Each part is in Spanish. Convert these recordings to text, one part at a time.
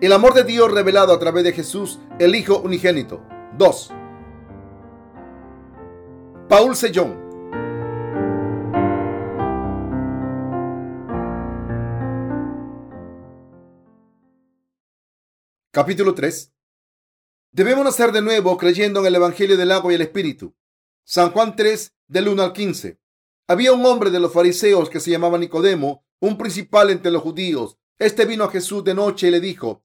El amor de Dios revelado a través de Jesús, el Hijo unigénito. 2. Paul Sellón. Capítulo 3. Debemos nacer de nuevo creyendo en el Evangelio del agua y el Espíritu. San Juan 3, del 1 al 15. Había un hombre de los fariseos que se llamaba Nicodemo, un principal entre los judíos. Este vino a Jesús de noche y le dijo,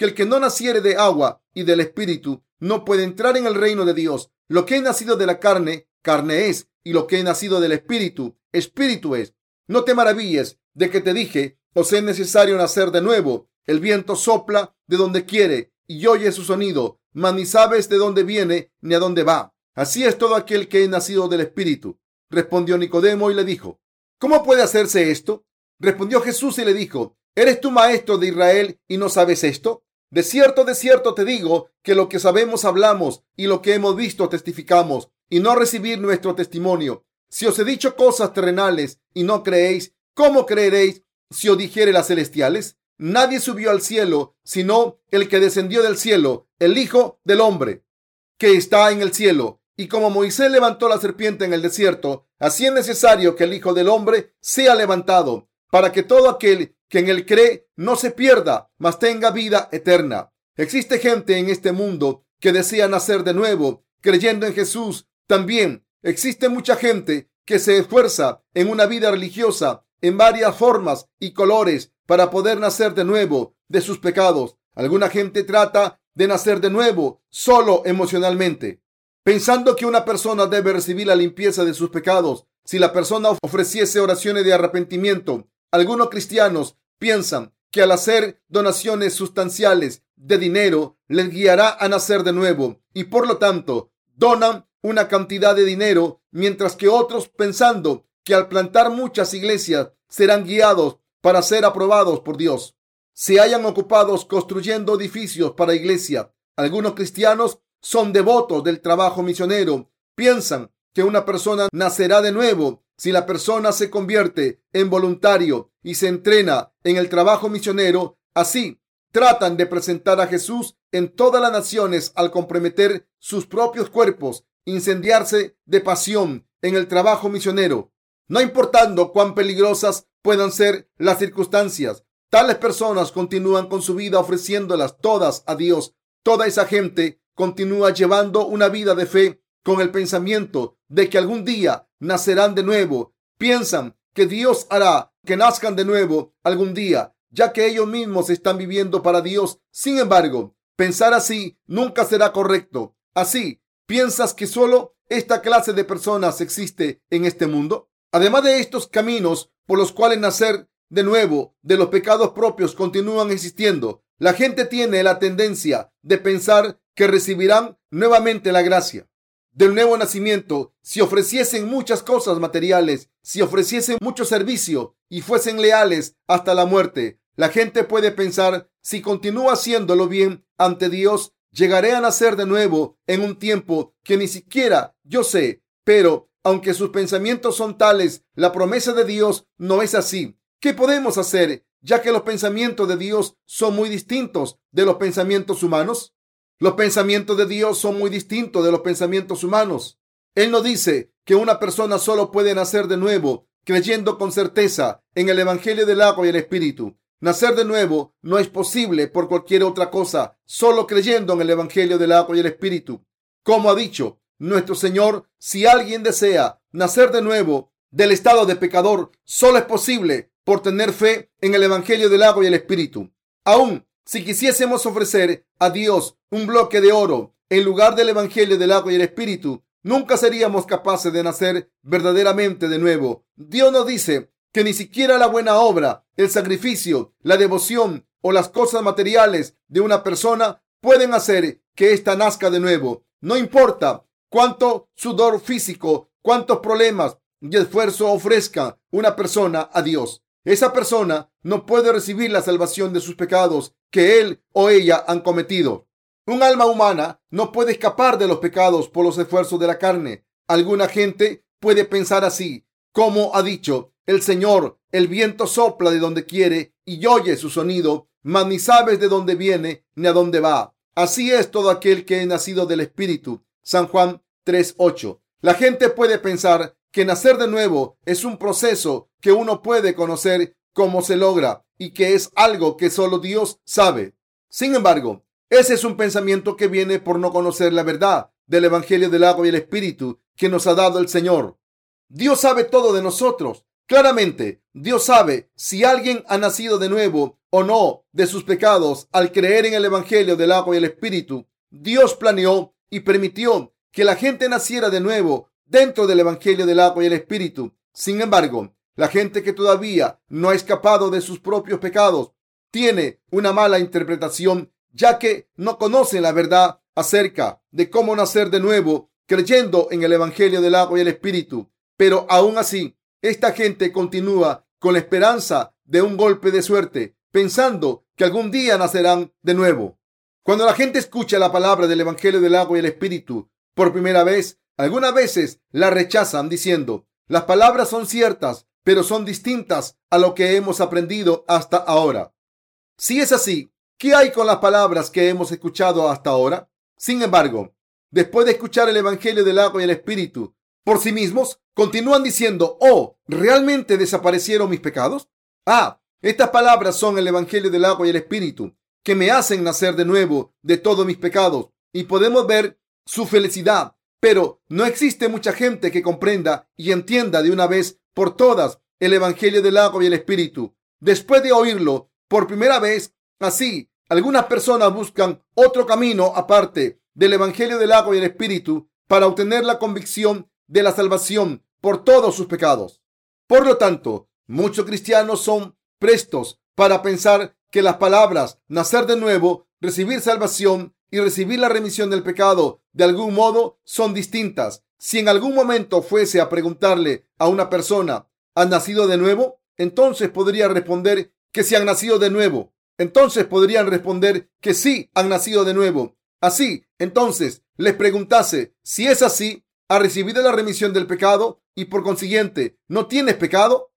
que el que no naciere de agua y del espíritu no puede entrar en el reino de Dios. Lo que he nacido de la carne, carne es, y lo que he nacido del espíritu, espíritu es. No te maravilles de que te dije, os es necesario nacer de nuevo. El viento sopla de donde quiere y oye su sonido, mas ni sabes de dónde viene ni a dónde va. Así es todo aquel que es nacido del espíritu. Respondió Nicodemo y le dijo, ¿cómo puede hacerse esto? Respondió Jesús y le dijo, ¿eres tú maestro de Israel y no sabes esto? De cierto, de cierto te digo que lo que sabemos hablamos y lo que hemos visto testificamos y no recibir nuestro testimonio. Si os he dicho cosas terrenales y no creéis, ¿cómo creeréis si os dijere las celestiales? Nadie subió al cielo sino el que descendió del cielo, el Hijo del Hombre, que está en el cielo. Y como Moisés levantó la serpiente en el desierto, así es necesario que el Hijo del Hombre sea levantado, para que todo aquel que en él cree no se pierda, mas tenga vida eterna. Existe gente en este mundo que desea nacer de nuevo, creyendo en Jesús. También existe mucha gente que se esfuerza en una vida religiosa en varias formas y colores para poder nacer de nuevo de sus pecados. Alguna gente trata de nacer de nuevo solo emocionalmente, pensando que una persona debe recibir la limpieza de sus pecados. Si la persona ofreciese oraciones de arrepentimiento, algunos cristianos piensan que al hacer donaciones sustanciales de dinero les guiará a nacer de nuevo y por lo tanto donan una cantidad de dinero, mientras que otros pensando que al plantar muchas iglesias serán guiados para ser aprobados por Dios. Se hayan ocupados construyendo edificios para iglesia. Algunos cristianos son devotos del trabajo misionero. Piensan que una persona nacerá de nuevo si la persona se convierte en voluntario y se entrena en el trabajo misionero. Así tratan de presentar a Jesús en todas las naciones al comprometer sus propios cuerpos, incendiarse de pasión en el trabajo misionero. No importando cuán peligrosas puedan ser las circunstancias, tales personas continúan con su vida ofreciéndolas todas a Dios. Toda esa gente continúa llevando una vida de fe con el pensamiento de que algún día nacerán de nuevo. Piensan que Dios hará que nazcan de nuevo algún día, ya que ellos mismos están viviendo para Dios. Sin embargo, pensar así nunca será correcto. Así, ¿piensas que solo esta clase de personas existe en este mundo? Además de estos caminos por los cuales nacer de nuevo de los pecados propios continúan existiendo, la gente tiene la tendencia de pensar que recibirán nuevamente la gracia del nuevo nacimiento si ofreciesen muchas cosas materiales, si ofreciesen mucho servicio y fuesen leales hasta la muerte. La gente puede pensar, si continúa haciéndolo bien ante Dios, llegaré a nacer de nuevo en un tiempo que ni siquiera yo sé. Pero, aunque sus pensamientos son tales, la promesa de Dios no es así. ¿Qué podemos hacer, ya que los pensamientos de Dios son muy distintos de los pensamientos humanos? Los pensamientos de Dios son muy distintos de los pensamientos humanos. Él no dice que una persona solo puede nacer de nuevo creyendo con certeza en el Evangelio del agua y el Espíritu. Nacer de nuevo no es posible por cualquier otra cosa, solo creyendo en el Evangelio del agua y el Espíritu. Como ha dicho nuestro Señor, si alguien desea nacer de nuevo del estado de pecador, solo es posible por tener fe en el Evangelio del agua y el Espíritu. Aún si quisiésemos ofrecer a Dios un bloque de oro en lugar del Evangelio del agua y el Espíritu, nunca seríamos capaces de nacer verdaderamente de nuevo. Dios nos dice que ni siquiera la buena obra, el sacrificio, la devoción o las cosas materiales de una persona pueden hacer que ésta nazca de nuevo. No importa cuánto sudor físico, cuántos problemas y esfuerzo ofrezca una persona a Dios. Esa persona no puede recibir la salvación de sus pecados que él o ella han cometido. Un alma humana no puede escapar de los pecados por los esfuerzos de la carne. Alguna gente puede pensar así, como ha dicho el Señor, el viento sopla de donde quiere y oye su sonido, mas ni sabes de dónde viene ni a dónde va. Así es todo aquel que es nacido del Espíritu. San Juan 3.8. La gente puede pensar que nacer de nuevo es un proceso que uno puede conocer cómo se logra y que es algo que solo Dios sabe. Sin embargo, ese es un pensamiento que viene por no conocer la verdad del Evangelio del agua y el Espíritu que nos ha dado el Señor. Dios sabe todo de nosotros. Claramente, Dios sabe si alguien ha nacido de nuevo o no de sus pecados al creer en el Evangelio del agua y el Espíritu. Dios planeó y permitió que la gente naciera de nuevo dentro del Evangelio del agua y el Espíritu. Sin embargo, la gente que todavía no ha escapado de sus propios pecados tiene una mala interpretación, ya que no conoce la verdad acerca de cómo nacer de nuevo creyendo en el Evangelio del agua y el Espíritu. Pero aún así, esta gente continúa con la esperanza de un golpe de suerte, pensando que algún día nacerán de nuevo. Cuando la gente escucha la palabra del Evangelio del agua y el Espíritu por primera vez, algunas veces la rechazan diciendo, las palabras son ciertas, pero son distintas a lo que hemos aprendido hasta ahora. Si es así, ¿qué hay con las palabras que hemos escuchado hasta ahora? Sin embargo, después de escuchar el Evangelio del agua y el Espíritu por sí mismos, continúan diciendo, oh, ¿realmente desaparecieron mis pecados? Ah, estas palabras son el Evangelio del agua y el Espíritu, que me hacen nacer de nuevo de todos mis pecados, y podemos ver su felicidad pero no existe mucha gente que comprenda y entienda de una vez por todas el Evangelio del agua y el Espíritu. Después de oírlo por primera vez, así, algunas personas buscan otro camino aparte del Evangelio del agua y el Espíritu para obtener la convicción de la salvación por todos sus pecados. Por lo tanto, muchos cristianos son prestos para pensar que las palabras nacer de nuevo, recibir salvación y recibir la remisión del pecado de algún modo son distintas. Si en algún momento fuese a preguntarle a una persona, ¿has nacido de nuevo? Entonces podría responder que si han nacido de nuevo. Entonces podrían responder que sí han nacido de nuevo. Así, entonces, les preguntase, si es así, ¿ha recibido la remisión del pecado y por consiguiente no tienes pecado?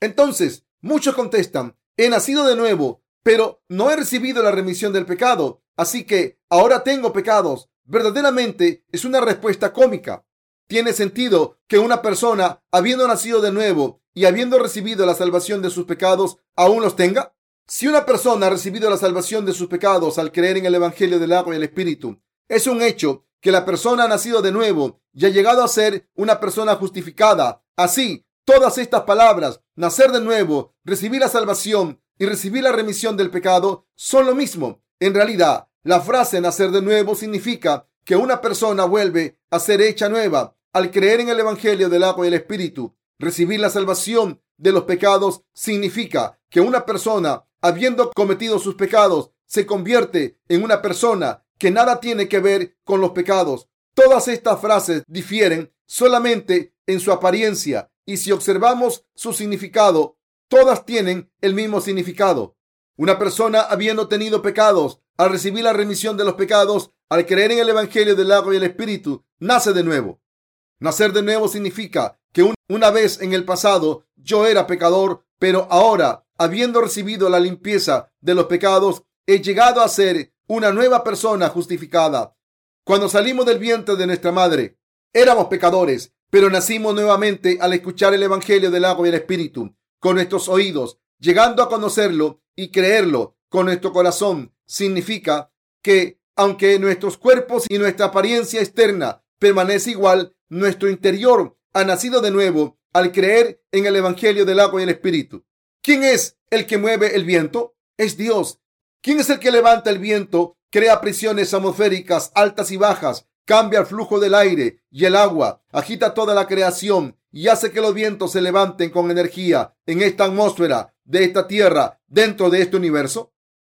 Entonces, muchos contestan, he nacido de nuevo, pero no he recibido la remisión del pecado. Así que ahora tengo pecados. Verdaderamente es una respuesta cómica. ¿Tiene sentido que una persona, habiendo nacido de nuevo y habiendo recibido la salvación de sus pecados, aún los tenga? Si una persona ha recibido la salvación de sus pecados al creer en el Evangelio del agua y el Espíritu, es un hecho que la persona ha nacido de nuevo y ha llegado a ser una persona justificada. Así, todas estas palabras, nacer de nuevo, recibir la salvación y recibir la remisión del pecado, son lo mismo. En realidad, la frase nacer de nuevo significa que una persona vuelve a ser hecha nueva al creer en el Evangelio del agua y el Espíritu. Recibir la salvación de los pecados significa que una persona, habiendo cometido sus pecados, se convierte en una persona que nada tiene que ver con los pecados. Todas estas frases difieren solamente en su apariencia y si observamos su significado, todas tienen el mismo significado. Una persona habiendo tenido pecados, al recibir la remisión de los pecados, al creer en el Evangelio del agua y el Espíritu, nace de nuevo. Nacer de nuevo significa que una vez en el pasado yo era pecador, pero ahora, habiendo recibido la limpieza de los pecados, he llegado a ser una nueva persona justificada. Cuando salimos del vientre de nuestra madre, éramos pecadores, pero nacimos nuevamente al escuchar el Evangelio del agua y el Espíritu con nuestros oídos, llegando a conocerlo y creerlo con nuestro corazón significa que aunque nuestros cuerpos y nuestra apariencia externa permanece igual, nuestro interior ha nacido de nuevo al creer en el Evangelio del agua y el Espíritu. ¿Quién es el que mueve el viento? Es Dios. ¿Quién es el que levanta el viento, crea prisiones atmosféricas altas y bajas, cambia el flujo del aire y el agua, agita toda la creación y hace que los vientos se levanten con energía en esta atmósfera de esta tierra dentro de este universo?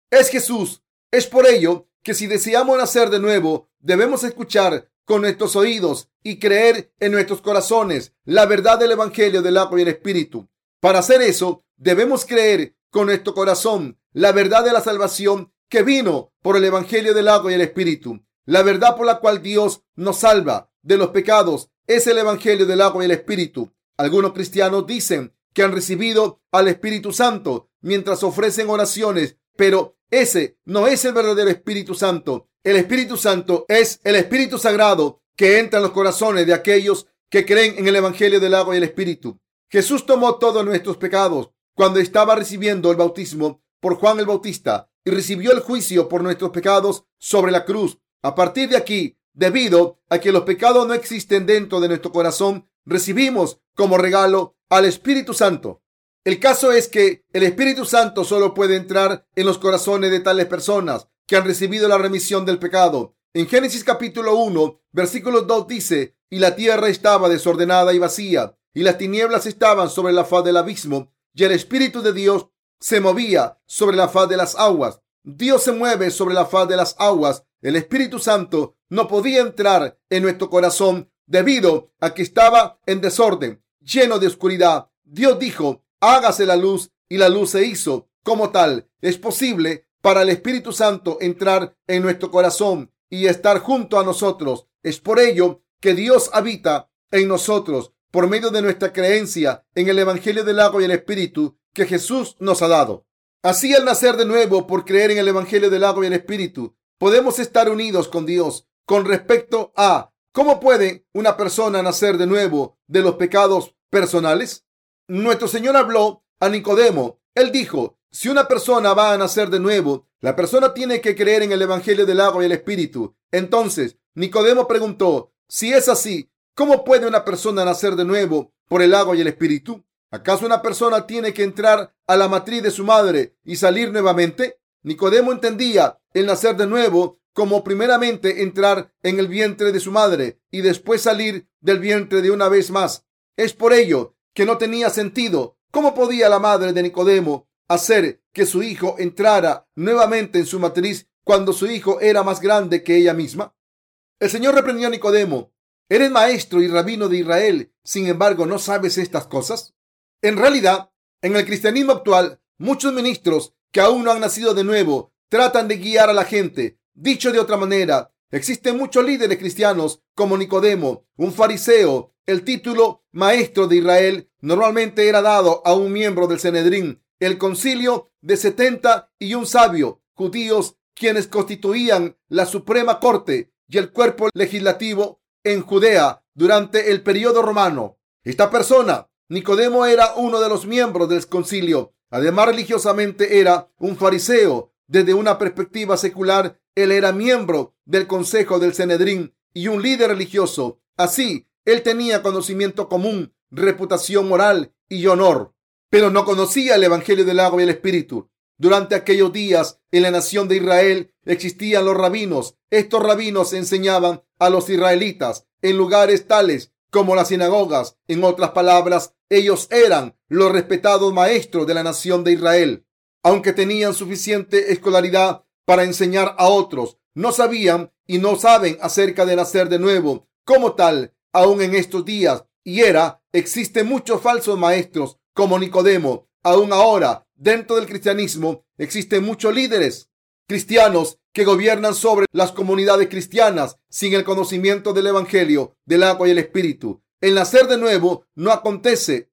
Es Jesús Es por ello que si deseamos nacer de nuevo, debemos escuchar con nuestros oídos y creer en nuestros corazones la verdad del Evangelio del agua y el Espíritu. Para hacer eso, debemos creer con nuestro corazón la verdad de la salvación que vino por el Evangelio del agua y el Espíritu. La verdad por la cual Dios nos salva de los pecados es el Evangelio del agua y el Espíritu. Algunos cristianos dicen que han recibido al Espíritu Santo mientras ofrecen oraciones, pero ese no es el verdadero Espíritu Santo. El Espíritu Santo es el Espíritu Sagrado que entra en los corazones de aquellos que creen en el Evangelio del agua y el Espíritu. Jesús tomó todos nuestros pecados cuando estaba recibiendo el bautismo por Juan el Bautista y recibió el juicio por nuestros pecados sobre la cruz. A partir de aquí, debido a que los pecados no existen dentro de nuestro corazón, recibimos como regalo al Espíritu Santo. El caso es que el Espíritu Santo solo puede entrar en los corazones de tales personas que han recibido la remisión del pecado. En Génesis capítulo 1, versículo 2 dice, y la tierra estaba desordenada y vacía, y las tinieblas estaban sobre la faz del abismo, y el Espíritu de Dios se movía sobre la faz de las aguas. Dios se mueve sobre la faz de las aguas. El Espíritu Santo no podía entrar en nuestro corazón debido a que estaba en desorden lleno de oscuridad. Dios dijo, hágase la luz y la luz se hizo. Como tal, es posible para el Espíritu Santo entrar en nuestro corazón y estar junto a nosotros. Es por ello que Dios habita en nosotros por medio de nuestra creencia en el Evangelio del agua y el Espíritu que Jesús nos ha dado. Así al nacer de nuevo por creer en el Evangelio del agua y el Espíritu, podemos estar unidos con Dios con respecto a cómo puede una persona nacer de nuevo de los pecados personales? Nuestro Señor habló a Nicodemo. Él dijo, si una persona va a nacer de nuevo, la persona tiene que creer en el Evangelio del agua y el Espíritu. Entonces, Nicodemo preguntó, si es así, ¿cómo puede una persona nacer de nuevo por el agua y el Espíritu? ¿Acaso una persona tiene que entrar a la matriz de su madre y salir nuevamente? Nicodemo entendía el nacer de nuevo como primeramente entrar en el vientre de su madre y después salir del vientre de una vez más. Es por ello que no tenía sentido. ¿Cómo podía la madre de Nicodemo hacer que su hijo entrara nuevamente en su matriz cuando su hijo era más grande que ella misma? El Señor reprendió a Nicodemo. Eres maestro y rabino de Israel, sin embargo, ¿no sabes estas cosas? En realidad, en el cristianismo actual, muchos ministros que aún no han nacido de nuevo tratan de guiar a la gente. Dicho de otra manera, existen muchos líderes cristianos como Nicodemo, un fariseo el título maestro de Israel normalmente era dado a un miembro del Senedrín, el concilio de setenta y un sabio judíos quienes constituían la Suprema Corte y el cuerpo legislativo en Judea durante el periodo romano. Esta persona, Nicodemo, era uno de los miembros del concilio. Además, religiosamente era un fariseo. Desde una perspectiva secular, él era miembro del Consejo del Senedrín y un líder religioso. Así, él tenía conocimiento común, reputación moral y honor, pero no conocía el Evangelio del agua y el Espíritu. Durante aquellos días en la nación de Israel existían los rabinos. Estos rabinos enseñaban a los israelitas en lugares tales como las sinagogas. En otras palabras, ellos eran los respetados maestros de la nación de Israel. Aunque tenían suficiente escolaridad para enseñar a otros, no sabían y no saben acerca de nacer de nuevo. Como tal, aún en estos días y era, existen muchos falsos maestros como Nicodemo. Aún ahora, dentro del cristianismo, existen muchos líderes cristianos que gobiernan sobre las comunidades cristianas sin el conocimiento del Evangelio, del agua y el Espíritu. El nacer de nuevo no acontece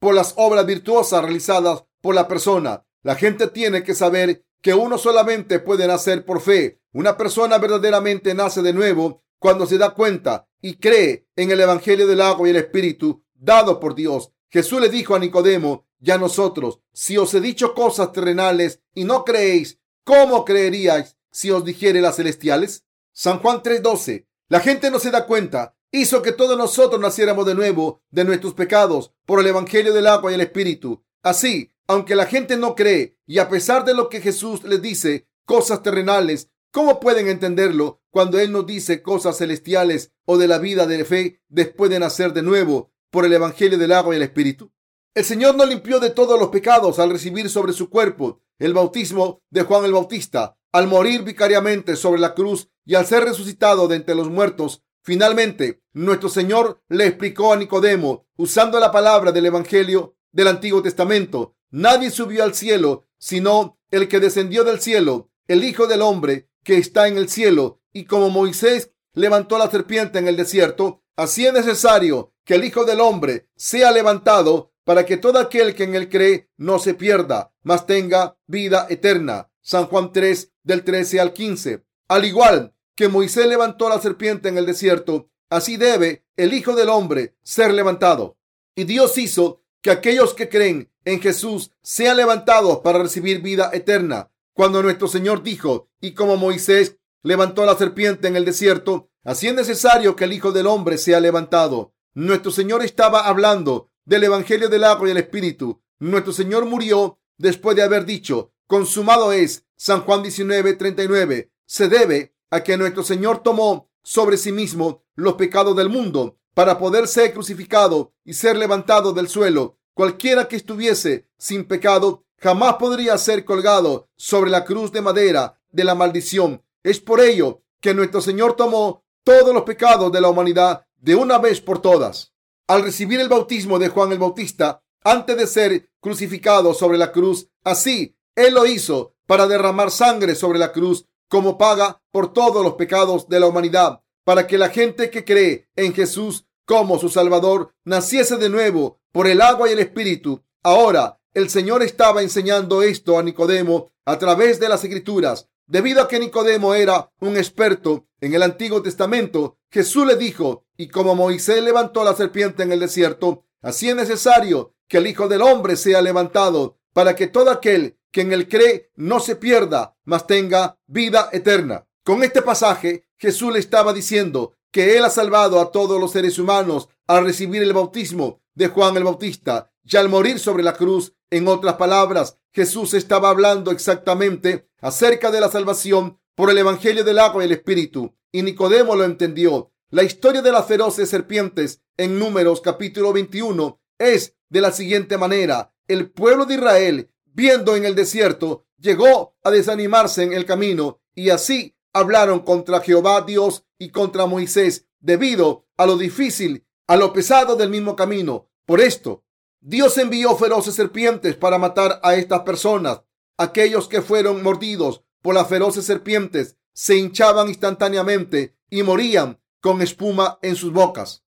por las obras virtuosas realizadas por la persona. La gente tiene que saber que uno solamente puede nacer por fe. Una persona verdaderamente nace de nuevo cuando se da cuenta y cree en el Evangelio del agua y el Espíritu dado por Dios. Jesús le dijo a Nicodemo y a nosotros, si os he dicho cosas terrenales y no creéis, ¿cómo creeríais si os dijere las celestiales? San Juan 3:12. La gente no se da cuenta. Hizo que todos nosotros naciéramos de nuevo de nuestros pecados por el Evangelio del agua y el Espíritu. Así, aunque la gente no cree y a pesar de lo que Jesús les dice, cosas terrenales, ¿Cómo pueden entenderlo cuando Él nos dice cosas celestiales o de la vida de fe después de nacer de nuevo por el Evangelio del agua y el Espíritu? El Señor nos limpió de todos los pecados al recibir sobre su cuerpo el bautismo de Juan el Bautista. al morir vicariamente sobre la cruz y al ser resucitado de entre los muertos, finalmente nuestro Señor le explicó a Nicodemo, usando la palabra del Evangelio del Antiguo Testamento, nadie subió al cielo, sino el que descendió del cielo, el Hijo del Hombre que está en el cielo. Y como Moisés levantó la serpiente en el desierto, así es necesario que el Hijo del Hombre sea levantado para que todo aquel que en él cree no se pierda, mas tenga vida eterna. San Juan 3 del 13 al 15. Al igual que Moisés levantó la serpiente en el desierto, así debe el Hijo del Hombre ser levantado. Y Dios hizo que aquellos que creen en Jesús sean levantados para recibir vida eterna. Cuando nuestro Señor dijo, y como Moisés levantó la serpiente en el desierto, así es necesario que el Hijo del Hombre sea levantado. Nuestro Señor estaba hablando del Evangelio del agua y el Espíritu. Nuestro Señor murió después de haber dicho, consumado es. San Juan 19, 39. Se debe a que nuestro Señor tomó sobre sí mismo los pecados del mundo para poder ser crucificado y ser levantado del suelo. Cualquiera que estuviese sin pecado jamás podría ser colgado sobre la cruz de madera de la maldición. Es por ello que nuestro Señor tomó todos los pecados de la humanidad de una vez por todas. Al recibir el bautismo de Juan el Bautista, antes de ser crucificado sobre la cruz, así Él lo hizo para derramar sangre sobre la cruz como paga por todos los pecados de la humanidad para que la gente que cree en Jesús como su Salvador naciese de nuevo por el agua y el Espíritu. Ahora, el Señor estaba enseñando esto a Nicodemo a través de las Escrituras. Debido a que Nicodemo era un experto en el Antiguo Testamento, Jesús le dijo, y como Moisés levantó la serpiente en el desierto, así es necesario que el Hijo del Hombre sea levantado para que todo aquel que en él cree no se pierda, mas tenga vida eterna. Con este pasaje, Jesús le estaba diciendo que Él ha salvado a todos los seres humanos al recibir el bautismo de Juan el Bautista y al morir sobre la cruz. En otras palabras, Jesús estaba hablando exactamente acerca de la salvación por el Evangelio del agua y el Espíritu. Y Nicodemo lo entendió. La historia de las feroces serpientes en Números capítulo 21 es de la siguiente manera. El pueblo de Israel, viendo en el desierto, llegó a desanimarse en el camino y así hablaron contra Jehová Dios y contra Moisés debido a lo difícil, a lo pesado del mismo camino. Por esto, Dios envió feroces serpientes para matar a estas personas. Aquellos que fueron mordidos por las feroces serpientes se hinchaban instantáneamente y morían con espuma en sus bocas.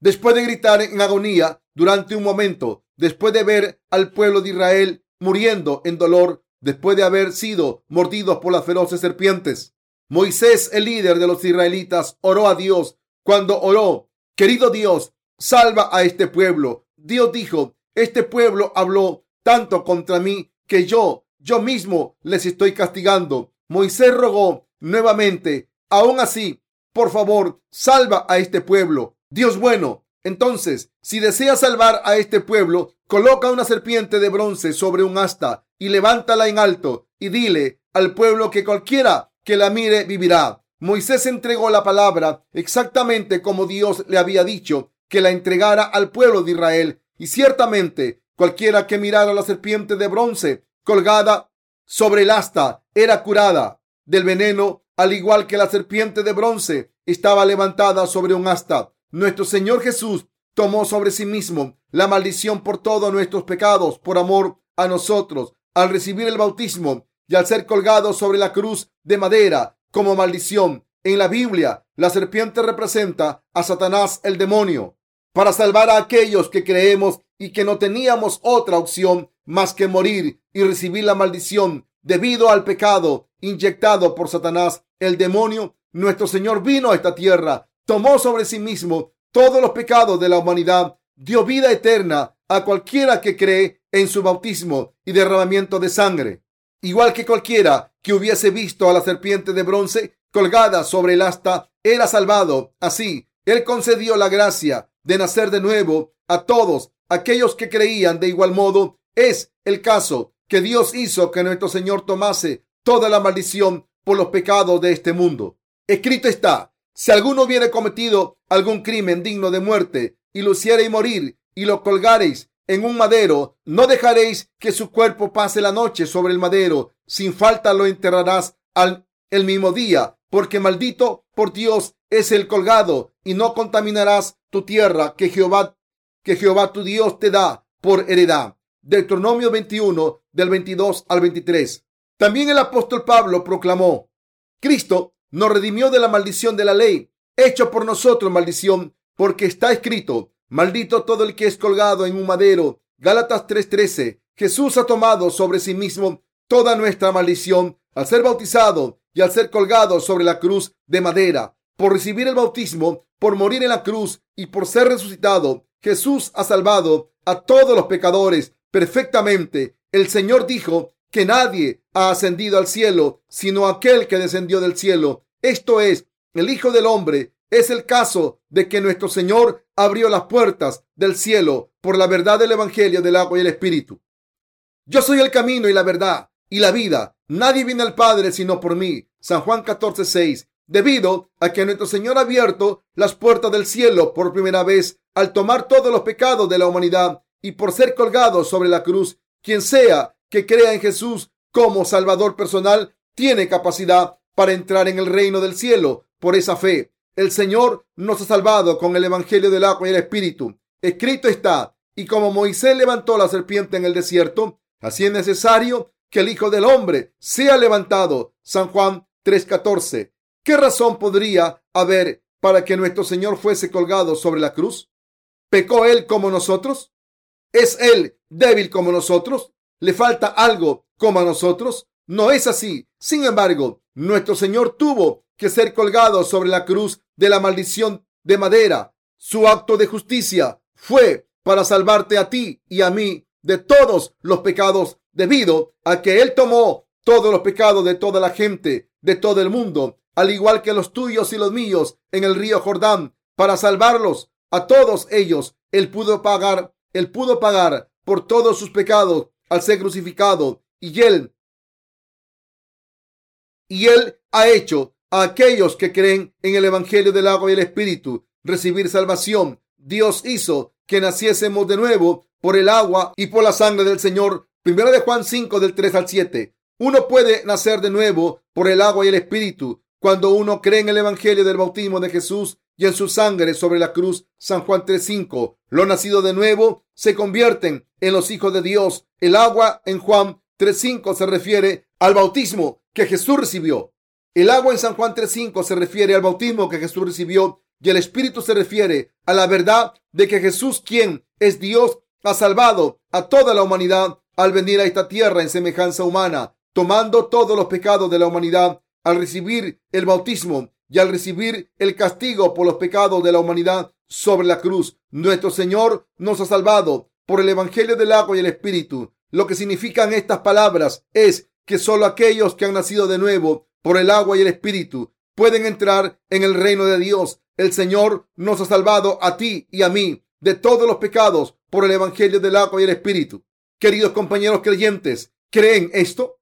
Después de gritar en agonía durante un momento, después de ver al pueblo de Israel muriendo en dolor, después de haber sido mordidos por las feroces serpientes, Moisés, el líder de los israelitas, oró a Dios. Cuando oró, querido Dios, salva a este pueblo. Dios dijo, este pueblo habló tanto contra mí que yo, yo mismo les estoy castigando. Moisés rogó nuevamente, aún así, por favor, salva a este pueblo. Dios bueno, entonces, si deseas salvar a este pueblo, coloca una serpiente de bronce sobre un asta y levántala en alto y dile al pueblo que cualquiera que la mire vivirá. Moisés entregó la palabra exactamente como Dios le había dicho que la entregara al pueblo de Israel. Y ciertamente cualquiera que mirara la serpiente de bronce colgada sobre el asta era curada del veneno, al igual que la serpiente de bronce estaba levantada sobre un asta. Nuestro Señor Jesús tomó sobre sí mismo la maldición por todos nuestros pecados por amor a nosotros. Al recibir el bautismo, y al ser colgado sobre la cruz de madera como maldición. En la Biblia, la serpiente representa a Satanás el demonio. Para salvar a aquellos que creemos y que no teníamos otra opción más que morir y recibir la maldición debido al pecado inyectado por Satanás el demonio, nuestro Señor vino a esta tierra, tomó sobre sí mismo todos los pecados de la humanidad, dio vida eterna a cualquiera que cree en su bautismo y derramamiento de sangre. Igual que cualquiera que hubiese visto a la serpiente de bronce colgada sobre el asta, era salvado. Así, Él concedió la gracia de nacer de nuevo a todos aquellos que creían de igual modo. Es el caso que Dios hizo que nuestro Señor tomase toda la maldición por los pecados de este mundo. Escrito está, si alguno hubiere cometido algún crimen digno de muerte y lo hiciere morir y lo colgareis en un madero, no dejaréis que su cuerpo pase la noche sobre el madero. Sin falta lo enterrarás al el mismo día, porque maldito por Dios es el colgado, y no contaminarás tu tierra que Jehová, que Jehová tu Dios te da por heredad. Deuteronomio 21, del 22 al 23. También el apóstol Pablo proclamó, Cristo nos redimió de la maldición de la ley, hecho por nosotros maldición, porque está escrito, maldito todo el que es colgado en un madero. Gálatas 3:13. Jesús ha tomado sobre sí mismo toda nuestra maldición al ser bautizado y al ser colgado sobre la cruz de madera. Por recibir el bautismo, por morir en la cruz y por ser resucitado, Jesús ha salvado a todos los pecadores perfectamente. El Señor dijo que nadie ha ascendido al cielo sino aquel que descendió del cielo. Esto es, el Hijo del Hombre. Es el caso de que nuestro Señor abrió las puertas del cielo por la verdad del Evangelio del agua y el Espíritu. Yo soy el camino y la verdad y la vida. Nadie viene al Padre sino por mí. San Juan 14, 6. Debido a que nuestro Señor ha abierto las puertas del cielo por primera vez al tomar todos los pecados de la humanidad y por ser colgado sobre la cruz, quien sea que crea en Jesús como Salvador personal tiene capacidad para entrar en el reino del cielo por esa fe. El Señor nos ha salvado con el Evangelio del agua y el Espíritu. Escrito está, y como Moisés levantó la serpiente en el desierto, así es necesario que el Hijo del Hombre sea levantado. San Juan 3:14. ¿Qué razón podría haber para que nuestro Señor fuese colgado sobre la cruz? ¿Pecó Él como nosotros? ¿Es Él débil como nosotros? ¿Le falta algo como a nosotros? No es así. Sin embargo, nuestro Señor tuvo que ser colgado sobre la cruz de la maldición de madera. Su acto de justicia fue para salvarte a ti y a mí de todos los pecados debido a que Él tomó todos los pecados de toda la gente de todo el mundo, al igual que los tuyos y los míos en el río Jordán, para salvarlos a todos ellos. Él pudo pagar, él pudo pagar por todos sus pecados al ser crucificado y él y él ha hecho a aquellos que creen en el evangelio del agua y el espíritu recibir salvación. Dios hizo que naciésemos de nuevo por el agua y por la sangre del Señor. Primera de Juan 5 del 3 al 7. Uno puede nacer de nuevo por el agua y el espíritu cuando uno cree en el evangelio del bautismo de Jesús y en su sangre sobre la cruz. San Juan 3:5. Lo nacido de nuevo se convierten en los hijos de Dios. El agua en Juan 3:5 se refiere al bautismo que Jesús recibió. El agua en San Juan 3:5 se refiere al bautismo que Jesús recibió y el Espíritu se refiere a la verdad de que Jesús, quien es Dios, ha salvado a toda la humanidad al venir a esta tierra en semejanza humana, tomando todos los pecados de la humanidad al recibir el bautismo y al recibir el castigo por los pecados de la humanidad sobre la cruz. Nuestro Señor nos ha salvado por el Evangelio del agua y el Espíritu. Lo que significan estas palabras es que solo aquellos que han nacido de nuevo por el agua y el Espíritu pueden entrar en el reino de Dios. El Señor nos ha salvado a ti y a mí de todos los pecados por el Evangelio del agua y el Espíritu. Queridos compañeros creyentes, ¿creen esto?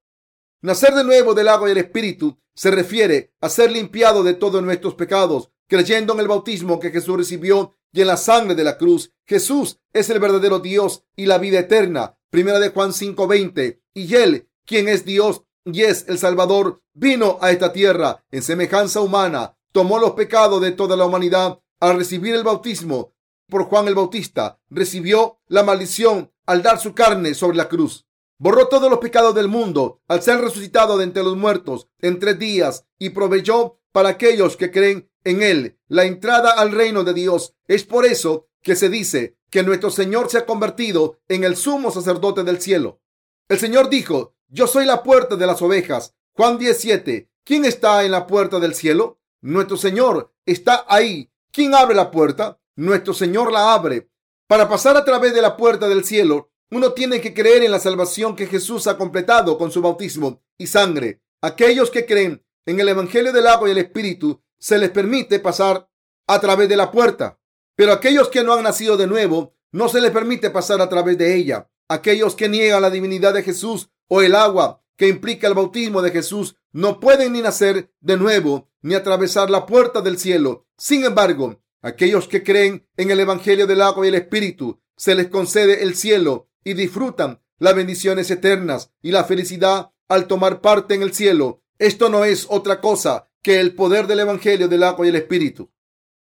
Nacer de nuevo del agua y el Espíritu se refiere a ser limpiado de todos nuestros pecados, creyendo en el bautismo que Jesús recibió y en la sangre de la cruz. Jesús es el verdadero Dios y la vida eterna. Primera de Juan 5:20. Y Él, quien es Dios y es el Salvador, vino a esta tierra en semejanza humana, tomó los pecados de toda la humanidad al recibir el bautismo por Juan el Bautista, recibió la maldición al dar su carne sobre la cruz. Borró todos los pecados del mundo al ser resucitado de entre los muertos en tres días y proveyó para aquellos que creen en él la entrada al reino de Dios. Es por eso que se dice que nuestro Señor se ha convertido en el sumo sacerdote del cielo. El Señor dijo, yo soy la puerta de las ovejas. Juan 17. ¿Quién está en la puerta del cielo? Nuestro Señor está ahí. ¿Quién abre la puerta? Nuestro Señor la abre. Para pasar a través de la puerta del cielo, uno tiene que creer en la salvación que Jesús ha completado con su bautismo y sangre. Aquellos que creen en el Evangelio del agua y el Espíritu se les permite pasar a través de la puerta. Pero aquellos que no han nacido de nuevo no se les permite pasar a través de ella. Aquellos que niegan la divinidad de Jesús o el agua que implica el bautismo de Jesús no pueden ni nacer de nuevo ni atravesar la puerta del cielo. Sin embargo, aquellos que creen en el Evangelio del agua y el Espíritu se les concede el cielo y disfrutan las bendiciones eternas y la felicidad al tomar parte en el cielo. Esto no es otra cosa que el poder del Evangelio del agua y el Espíritu.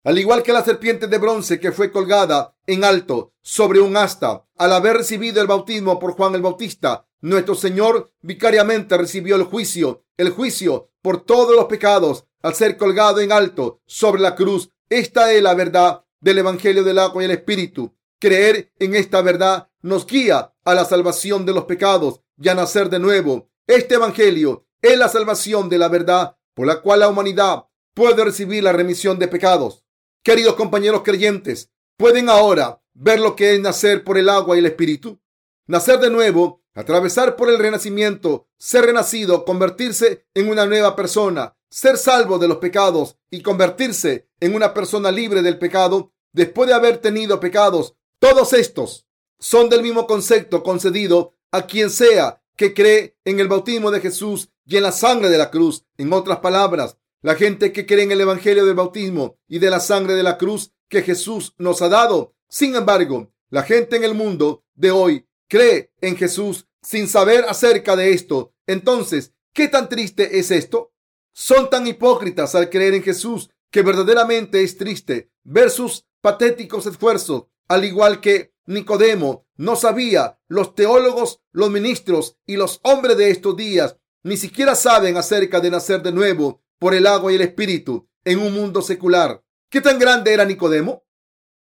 Al igual que la serpiente de bronce que fue colgada en alto sobre un asta al haber recibido el bautismo por Juan el Bautista, nuestro Señor vicariamente recibió el juicio, el juicio por todos los pecados al ser colgado en alto sobre la cruz. Esta es la verdad del Evangelio del agua y el Espíritu. Creer en esta verdad nos guía a la salvación de los pecados y a nacer de nuevo. Este Evangelio es la salvación de la verdad por la cual la humanidad puede recibir la remisión de pecados. Queridos compañeros creyentes, ¿pueden ahora ver lo que es nacer por el agua y el Espíritu? Nacer de nuevo, atravesar por el renacimiento, ser renacido, convertirse en una nueva persona, ser salvo de los pecados y convertirse en una persona libre del pecado después de haber tenido pecados. Todos estos son del mismo concepto concedido a quien sea que cree en el bautismo de Jesús y en la sangre de la cruz. En otras palabras, la gente que cree en el Evangelio del bautismo y de la sangre de la cruz que Jesús nos ha dado. Sin embargo, la gente en el mundo de hoy cree en Jesús sin saber acerca de esto. Entonces, ¿qué tan triste es esto? Son tan hipócritas al creer en Jesús que verdaderamente es triste ver sus patéticos esfuerzos, al igual que Nicodemo no sabía, los teólogos, los ministros y los hombres de estos días ni siquiera saben acerca de nacer de nuevo por el agua y el espíritu en un mundo secular. ¿Qué tan grande era Nicodemo?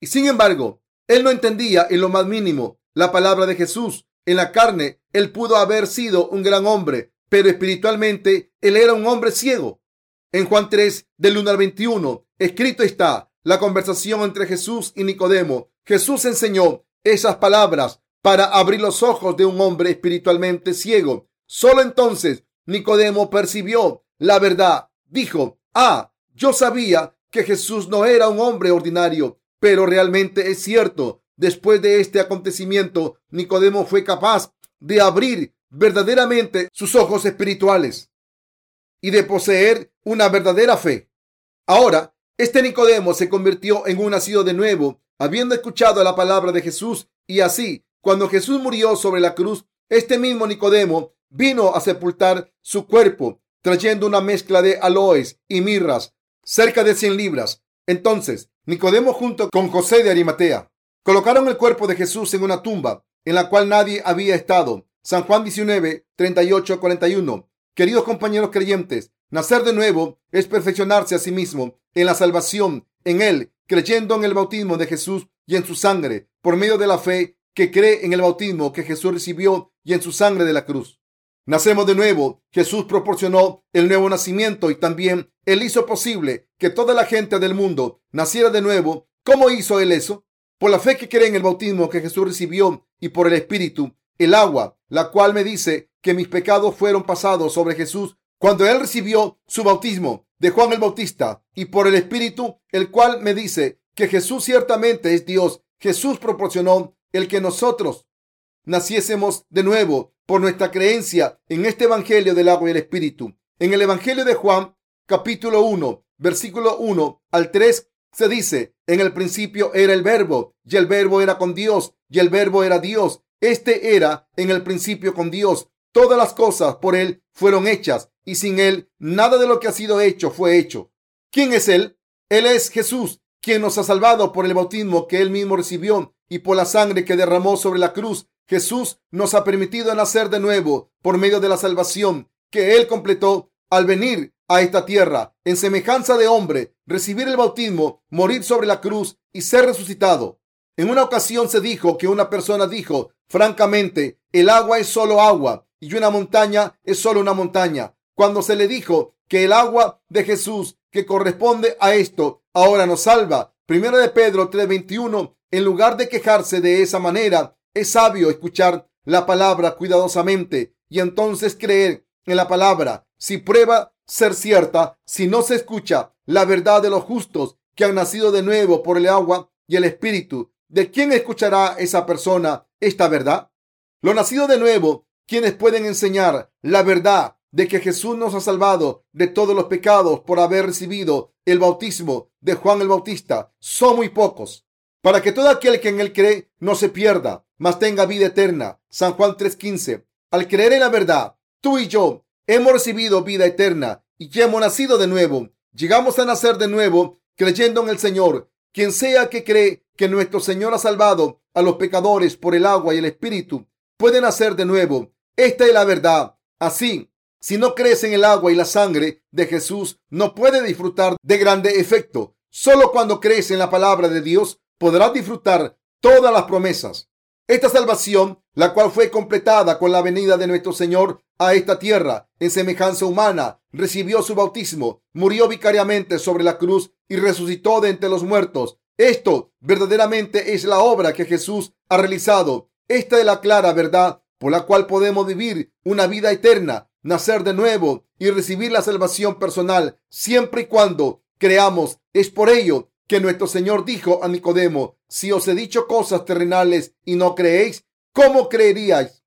Y sin embargo, él no entendía en lo más mínimo la palabra de Jesús. En la carne, él pudo haber sido un gran hombre, pero espiritualmente él era un hombre ciego. En Juan 3, del 1 al 21, escrito está la conversación entre Jesús y Nicodemo. Jesús enseñó esas palabras para abrir los ojos de un hombre espiritualmente ciego. Solo entonces Nicodemo percibió la verdad. Dijo, ah, yo sabía que Jesús no era un hombre ordinario, pero realmente es cierto. Después de este acontecimiento, Nicodemo fue capaz de abrir verdaderamente sus ojos espirituales y de poseer una verdadera fe. Ahora, este Nicodemo se convirtió en un nacido de nuevo, habiendo escuchado la palabra de Jesús y así, cuando Jesús murió sobre la cruz, este mismo Nicodemo vino a sepultar su cuerpo, trayendo una mezcla de aloes y mirras, cerca de cien libras. Entonces, Nicodemo junto con José de Arimatea colocaron el cuerpo de Jesús en una tumba en la cual nadie había estado. San Juan 19, 38 41. Queridos compañeros creyentes, nacer de nuevo es perfeccionarse a sí mismo en la salvación, en Él, creyendo en el bautismo de Jesús y en su sangre, por medio de la fe que cree en el bautismo que Jesús recibió y en su sangre de la cruz. Nacemos de nuevo. Jesús proporcionó el nuevo nacimiento y también Él hizo posible que toda la gente del mundo naciera de nuevo. ¿Cómo hizo Él eso? Por la fe que cree en el bautismo que Jesús recibió y por el Espíritu el agua, la cual me dice que mis pecados fueron pasados sobre Jesús cuando él recibió su bautismo de Juan el Bautista y por el Espíritu, el cual me dice que Jesús ciertamente es Dios. Jesús proporcionó el que nosotros naciésemos de nuevo por nuestra creencia en este Evangelio del agua y el Espíritu. En el Evangelio de Juan, capítulo 1, versículo 1 al 3, se dice, en el principio era el verbo, y el verbo era con Dios, y el verbo era Dios. Este era en el principio con Dios. Todas las cosas por Él fueron hechas y sin Él nada de lo que ha sido hecho fue hecho. ¿Quién es Él? Él es Jesús, quien nos ha salvado por el bautismo que Él mismo recibió y por la sangre que derramó sobre la cruz. Jesús nos ha permitido nacer de nuevo por medio de la salvación que Él completó al venir a esta tierra en semejanza de hombre, recibir el bautismo, morir sobre la cruz y ser resucitado. En una ocasión se dijo que una persona dijo, francamente, el agua es solo agua y una montaña es solo una montaña. Cuando se le dijo que el agua de Jesús que corresponde a esto ahora nos salva. Primero de Pedro 3:21, en lugar de quejarse de esa manera, es sabio escuchar la palabra cuidadosamente y entonces creer en la palabra. Si prueba ser cierta, si no se escucha la verdad de los justos que han nacido de nuevo por el agua y el espíritu, ¿De quién escuchará esa persona esta verdad? Lo nacido de nuevo, quienes pueden enseñar la verdad de que Jesús nos ha salvado de todos los pecados por haber recibido el bautismo de Juan el Bautista, son muy pocos. Para que todo aquel que en él cree no se pierda, mas tenga vida eterna. San Juan 3:15. Al creer en la verdad, tú y yo hemos recibido vida eterna y que hemos nacido de nuevo. Llegamos a nacer de nuevo creyendo en el Señor. Quien sea que cree que nuestro Señor ha salvado a los pecadores por el agua y el Espíritu, puede nacer de nuevo. Esta es la verdad. Así, si no crees en el agua y la sangre de Jesús, no puede disfrutar de grande efecto. Solo cuando crees en la palabra de Dios podrás disfrutar todas las promesas. Esta salvación, la cual fue completada con la venida de nuestro Señor a esta tierra en semejanza humana, recibió su bautismo, murió vicariamente sobre la cruz y resucitó de entre los muertos. Esto verdaderamente es la obra que Jesús ha realizado. Esta es la clara verdad por la cual podemos vivir una vida eterna, nacer de nuevo y recibir la salvación personal siempre y cuando creamos. Es por ello que nuestro Señor dijo a Nicodemo, si os he dicho cosas terrenales y no creéis, ¿cómo creeríais?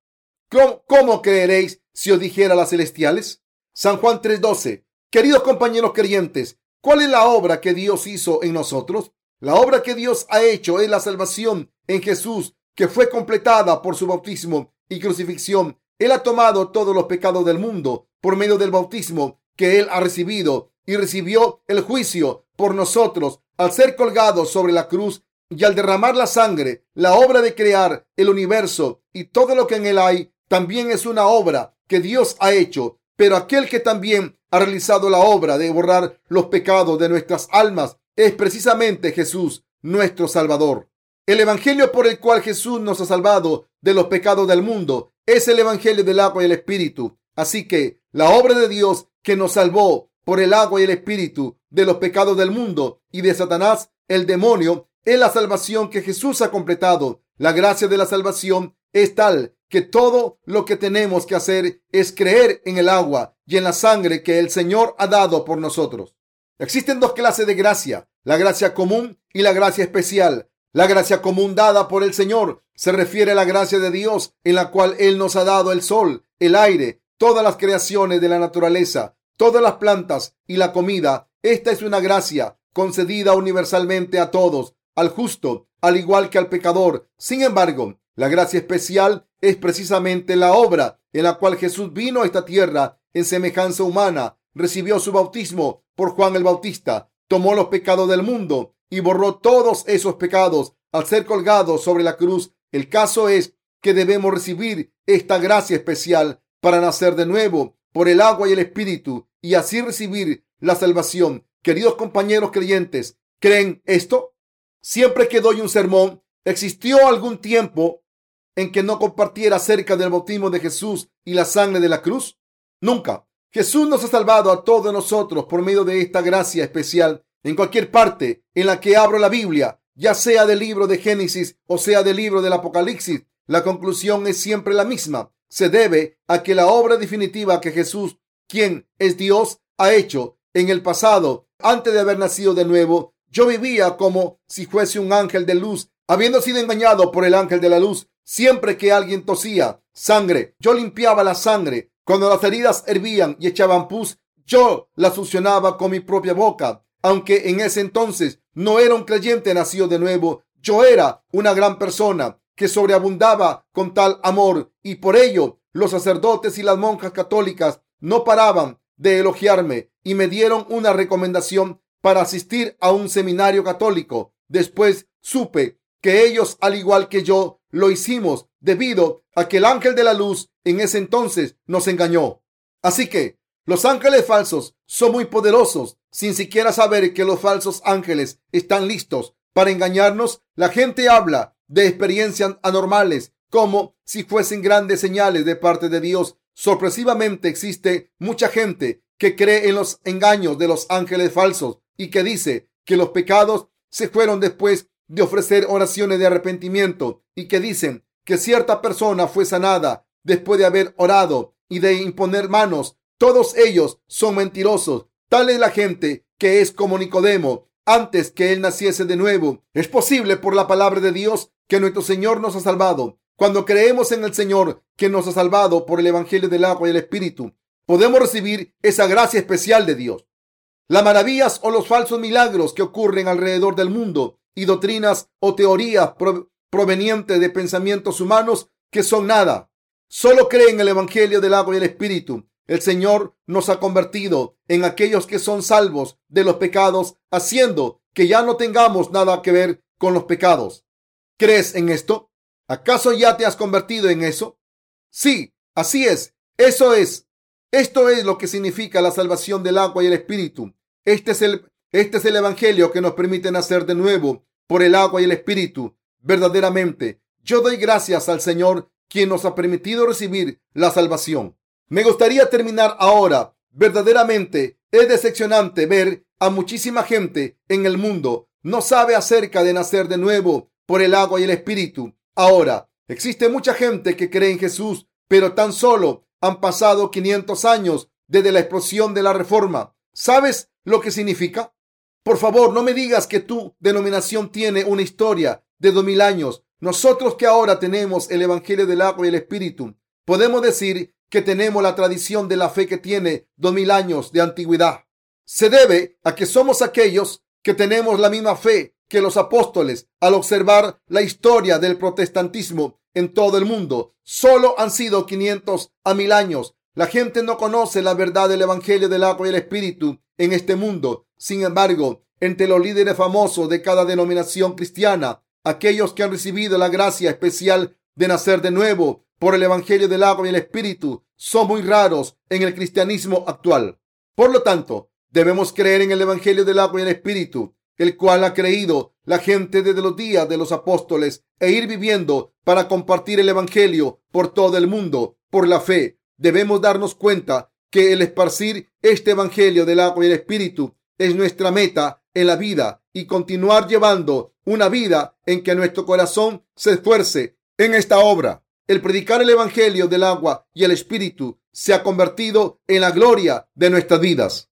¿Cómo, creeréis si os dijera las celestiales? San Juan 3:12. Queridos compañeros creyentes, ¿cuál es la obra que Dios hizo en nosotros? La obra que Dios ha hecho es la salvación en Jesús, que fue completada por su bautismo y crucifixión. Él ha tomado todos los pecados del mundo por medio del bautismo que él ha recibido y recibió el juicio por nosotros al ser colgado sobre la cruz y al derramar la sangre. La obra de crear el universo y todo lo que en él hay también es una obra que Dios ha hecho. Pero aquel que también ha realizado la obra de borrar los pecados de nuestras almas es precisamente Jesús, nuestro Salvador. El Evangelio por el cual Jesús nos ha salvado de los pecados del mundo es el Evangelio del agua y el Espíritu. Así que la obra de Dios que nos salvó por el agua y el Espíritu de los pecados del mundo y de Satanás, el demonio, es la salvación que Jesús ha completado. La gracia de la salvación es tal que todo lo que tenemos que hacer es creer en el agua y en la sangre que el Señor ha dado por nosotros. Existen dos clases de gracia, la gracia común y la gracia especial. La gracia común dada por el Señor se refiere a la gracia de Dios en la cual Él nos ha dado el sol, el aire, todas las creaciones de la naturaleza, todas las plantas y la comida. Esta es una gracia concedida universalmente a todos, al justo, al igual que al pecador. Sin embargo, la gracia especial es precisamente la obra en la cual Jesús vino a esta tierra en semejanza humana, recibió su bautismo por Juan el Bautista, tomó los pecados del mundo y borró todos esos pecados al ser colgado sobre la cruz. El caso es que debemos recibir esta gracia especial para nacer de nuevo por el agua y el espíritu y así recibir la salvación. Queridos compañeros creyentes, ¿creen esto? Siempre que doy un sermón, ¿existió algún tiempo en que no compartiera acerca del bautismo de Jesús y la sangre de la cruz? Nunca. Jesús nos ha salvado a todos nosotros por medio de esta gracia especial. En cualquier parte en la que abro la Biblia, ya sea del libro de Génesis o sea del libro del Apocalipsis, la conclusión es siempre la misma. Se debe a que la obra definitiva que Jesús, quien es Dios, ha hecho en el pasado, antes de haber nacido de nuevo, yo vivía como si fuese un ángel de luz, habiendo sido engañado por el ángel de la luz. Siempre que alguien tosía sangre, yo limpiaba la sangre cuando las heridas hervían y echaban pus, yo las succionaba con mi propia boca. Aunque en ese entonces no era un creyente nacido de nuevo, yo era una gran persona que sobreabundaba con tal amor y por ello los sacerdotes y las monjas católicas no paraban de elogiarme y me dieron una recomendación para asistir a un seminario católico. Después supe que ellos, al igual que yo, lo hicimos debido a que el ángel de la luz en ese entonces nos engañó. Así que los ángeles falsos son muy poderosos. Sin siquiera saber que los falsos ángeles están listos para engañarnos, la gente habla de experiencias anormales como si fuesen grandes señales de parte de Dios. Sorpresivamente existe mucha gente que cree en los engaños de los ángeles falsos y que dice que los pecados se fueron después de ofrecer oraciones de arrepentimiento y que dicen que cierta persona fue sanada después de haber orado y de imponer manos. Todos ellos son mentirosos. Tal es la gente que es como Nicodemo antes que él naciese de nuevo. Es posible por la palabra de Dios que nuestro Señor nos ha salvado. Cuando creemos en el Señor que nos ha salvado por el Evangelio del agua y el Espíritu, podemos recibir esa gracia especial de Dios. Las maravillas o los falsos milagros que ocurren alrededor del mundo y doctrinas o teorías provenientes de pensamientos humanos que son nada. Solo creen en el Evangelio del agua y el Espíritu El Señor nos ha convertido en aquellos que son salvos de los pecados, haciendo que ya no tengamos nada que ver con los pecados. ¿Crees en esto? ¿Acaso ya te has convertido en eso? Sí, así es. Eso es. Esto es lo que significa la salvación del agua y el espíritu. Este es el, este es el evangelio que nos permite nacer de nuevo por el agua y el espíritu. Verdaderamente, yo doy gracias al Señor quien nos ha permitido recibir la salvación. Me gustaría terminar ahora. Verdaderamente es decepcionante ver a muchísima gente en el mundo no sabe acerca de nacer de nuevo por el agua y el espíritu. Ahora, existe mucha gente que cree en Jesús, pero tan solo han pasado 500 años desde la explosión de la reforma. ¿Sabes lo que significa? Por favor, no me digas que tu denominación tiene una historia de dos mil años. Nosotros que ahora tenemos el Evangelio del agua y el Espíritu, podemos decir que tenemos la tradición de la fe que tiene dos mil años de antigüedad. Se debe a que somos aquellos que tenemos la misma fe que los apóstoles al observar la historia del protestantismo en todo el mundo. Solo han sido 500 a mil años. La gente no conoce la verdad del Evangelio del agua y el Espíritu en este mundo. Sin embargo, entre los líderes famosos de cada denominación cristiana, aquellos que han recibido la gracia especial de nacer de nuevo por el Evangelio del agua y el Espíritu son muy raros en el cristianismo actual. Por lo tanto, debemos creer en el Evangelio del agua y el Espíritu, el cual ha creído la gente desde los días de los apóstoles, e ir viviendo para compartir el Evangelio por todo el mundo, por la fe. Debemos darnos cuenta que el esparcir este Evangelio del agua y el Espíritu es nuestra meta en la vida y continuar llevando una vida en que nuestro corazón se esfuerce en esta obra. El predicar el Evangelio del agua y el Espíritu se ha convertido en la gloria de nuestras vidas.